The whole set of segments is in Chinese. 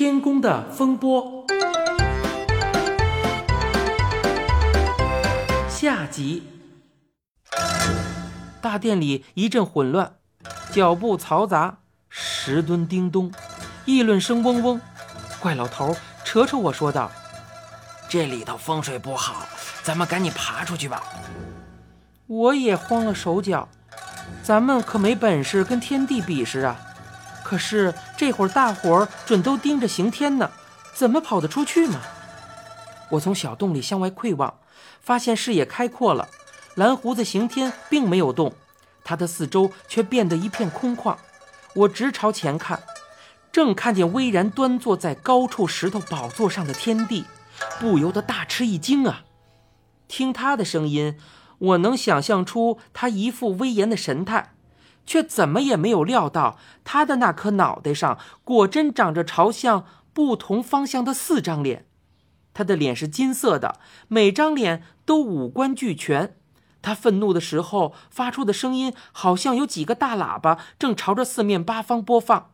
天宫的风波下集。大殿里一阵混乱，脚步嘈杂，石墩叮咚，议论声嗡嗡。怪老头扯扯我说道：“这里头风水不好，咱们赶紧爬出去吧。”我也慌了手脚，咱们可没本事跟天地比试啊。可是这会儿大伙儿准都盯着刑天呢，怎么跑得出去呢？我从小洞里向外窥望，发现视野开阔了。蓝胡子刑天并没有动，他的四周却变得一片空旷。我直朝前看，正看见巍然端坐在高处石头宝座上的天帝，不由得大吃一惊啊！听他的声音，我能想象出他一副威严的神态。却怎么也没有料到，他的那颗脑袋上果真长着朝向不同方向的四张脸。他的脸是金色的，每张脸都五官俱全。他愤怒的时候发出的声音，好像有几个大喇叭正朝着四面八方播放。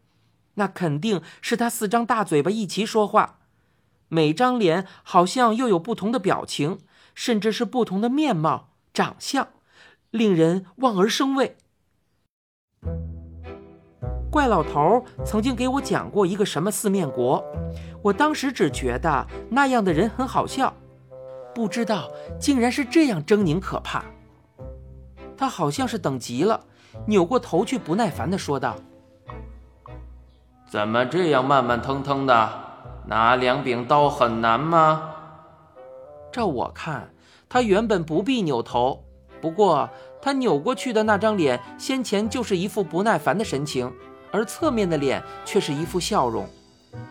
那肯定是他四张大嘴巴一起说话。每张脸好像又有不同的表情，甚至是不同的面貌、长相，令人望而生畏。怪老头曾经给我讲过一个什么四面国，我当时只觉得那样的人很好笑，不知道竟然是这样狰狞可怕。他好像是等急了，扭过头去，不耐烦地说道：“怎么这样慢慢腾腾的？拿两柄刀很难吗？”照我看，他原本不必扭头，不过他扭过去的那张脸，先前就是一副不耐烦的神情。而侧面的脸却是一副笑容，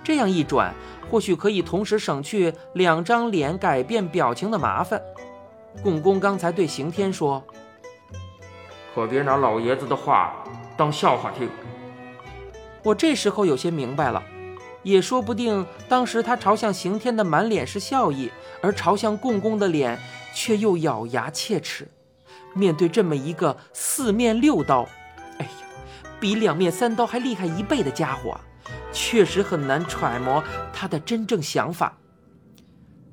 这样一转，或许可以同时省去两张脸改变表情的麻烦。共工刚才对刑天说：“可别拿老爷子的话当笑话听。”我这时候有些明白了，也说不定当时他朝向刑天的满脸是笑意，而朝向共工的脸却又咬牙切齿。面对这么一个四面六刀。比两面三刀还厉害一倍的家伙，确实很难揣摩他的真正想法。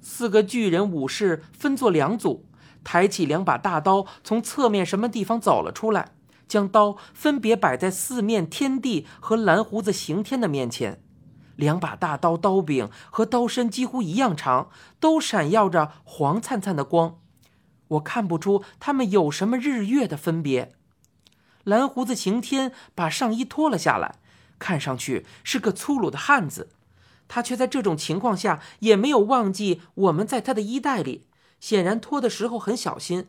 四个巨人武士分作两组，抬起两把大刀，从侧面什么地方走了出来，将刀分别摆在四面天地和蓝胡子刑天的面前。两把大刀刀柄和刀身几乎一样长，都闪耀着黄灿灿的光。我看不出他们有什么日月的分别。蓝胡子刑天把上衣脱了下来，看上去是个粗鲁的汉子。他却在这种情况下也没有忘记我们在他的衣袋里，显然脱的时候很小心。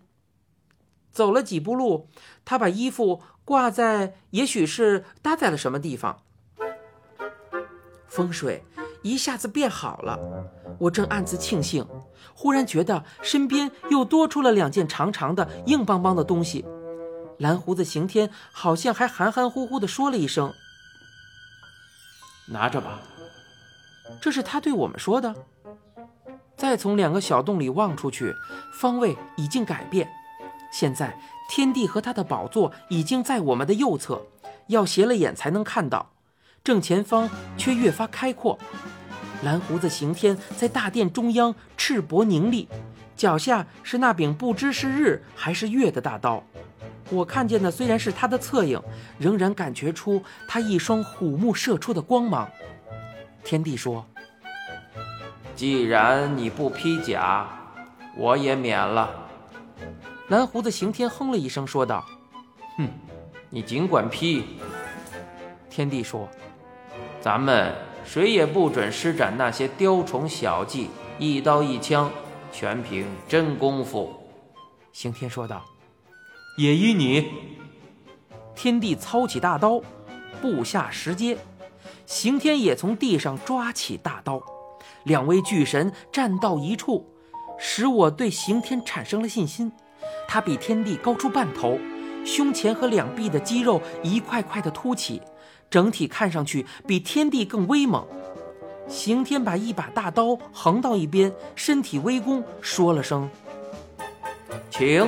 走了几步路，他把衣服挂在，也许是搭在了什么地方。风水一下子变好了，我正暗自庆幸，忽然觉得身边又多出了两件长长的、硬邦邦的东西。蓝胡子刑天好像还含含糊糊地说了一声：“拿着吧。”这是他对我们说的。再从两个小洞里望出去，方位已经改变。现在天帝和他的宝座已经在我们的右侧，要斜了眼才能看到。正前方却越发开阔。蓝胡子刑天在大殿中央赤膊凝立，脚下是那柄不知是日还是月的大刀。我看见的虽然是他的侧影，仍然感觉出他一双虎目射出的光芒。天帝说：“既然你不披甲，我也免了。”蓝胡子刑天哼了一声，说道：“哼，你尽管披。”天帝说：“咱们谁也不准施展那些雕虫小技，一刀一枪，全凭真功夫。”刑天说道。也依你。天帝操起大刀，步下石阶，刑天也从地上抓起大刀，两位巨神站到一处，使我对刑天产生了信心。他比天帝高出半头，胸前和两臂的肌肉一块块的凸起，整体看上去比天帝更威猛。刑天把一把大刀横到一边，身体微弓，说了声：“请。”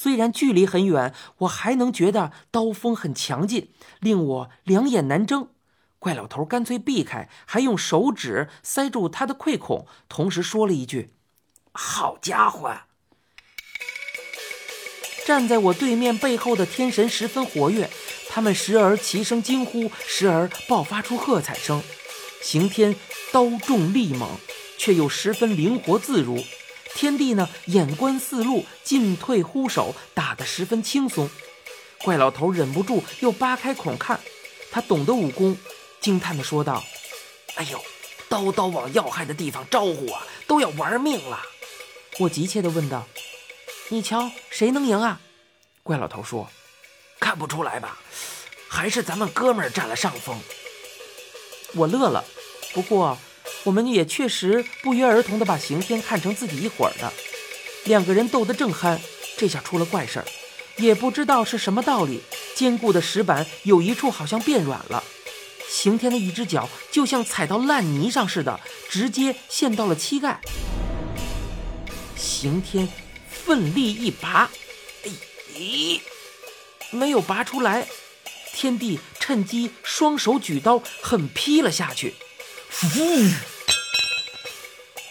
虽然距离很远，我还能觉得刀锋很强劲，令我两眼难睁。怪老头干脆避开，还用手指塞住他的溃孔，同时说了一句：“好家伙！”站在我对面背后的天神十分活跃，他们时而齐声惊呼，时而爆发出喝彩声。刑天刀重力猛，却又十分灵活自如。天帝呢，眼观四路，进退忽守，打得十分轻松。怪老头忍不住又扒开孔看，他懂得武功，惊叹地说道：“哎呦，刀刀往要害的地方招呼啊，都要玩命了！”我急切地问道：“你瞧，谁能赢啊？”怪老头说：“看不出来吧？还是咱们哥们儿占了上风。”我乐了，不过我们也确实不约而同地把刑天看成自己一伙儿的。两个人斗得正酣，这下出了怪事儿，也不知道是什么道理。坚固的石板有一处好像变软了，刑天的一只脚就像踩到烂泥上似的，直接陷到了膝盖。刑天奋力一拔，咦，没有拔出来。天帝趁机双手举刀，狠劈了下去。呼！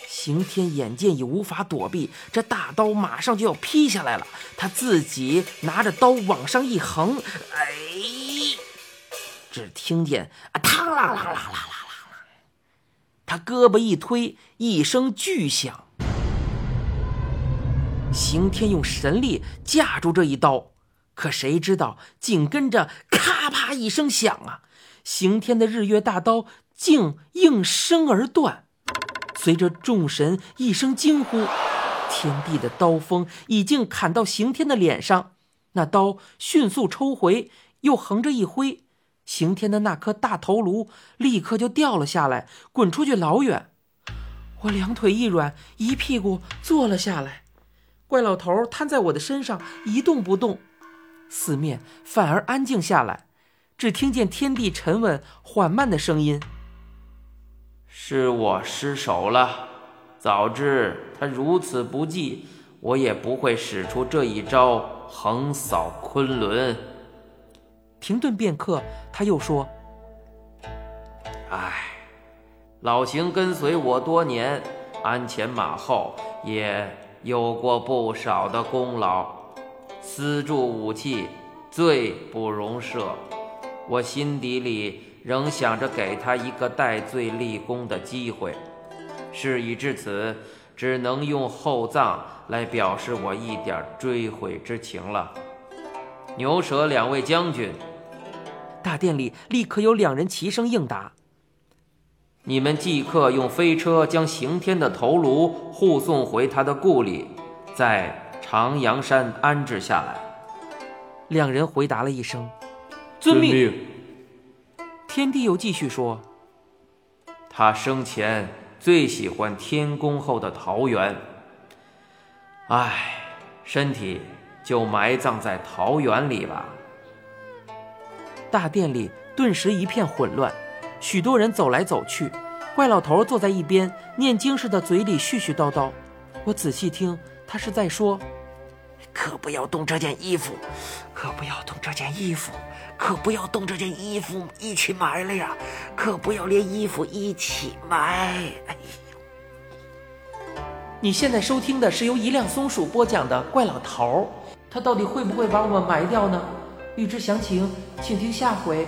刑天眼见已无法躲避，这大刀马上就要劈下来了。他自己拿着刀往上一横，哎！只听见啊，嘡啦啦啦啦啦啦！他胳膊一推，一声巨响。刑天用神力架住这一刀。可谁知道，紧跟着咔啪一声响啊！刑天的日月大刀竟应声而断。随着众神一声惊呼，天地的刀锋已经砍到刑天的脸上。那刀迅速抽回，又横着一挥，刑天的那颗大头颅立刻就掉了下来，滚出去老远。我两腿一软，一屁股坐了下来。怪老头瘫在我的身上，一动不动。四面反而安静下来，只听见天地沉稳缓慢的声音：“是我失手了。早知他如此不济，我也不会使出这一招横扫昆仑。”停顿片刻，他又说：“唉，老邢跟随我多年，鞍前马后，也有过不少的功劳。”私铸武器，罪不容赦。我心底里仍想着给他一个戴罪立功的机会。事已至此，只能用厚葬来表示我一点追悔之情了。牛舌两位将军，大殿里立刻有两人齐声应答：“你们即刻用飞车将刑天的头颅护送回他的故里，在。”长阳山安置下来，两人回答了一声：“遵命。”天帝又继续说：“他生前最喜欢天宫后的桃园，唉，身体就埋葬在桃园里吧。”大殿里顿时一片混乱，许多人走来走去，怪老头坐在一边念经似的，嘴里絮絮叨叨。我仔细听，他是在说。可不要动这件衣服，可不要动这件衣服，可不要动这件衣服，一起埋了呀！可不要连衣服一起埋。哎呦！你现在收听的是由一辆松鼠播讲的《怪老头》，他到底会不会把我们埋掉呢？欲知详情，请听下回。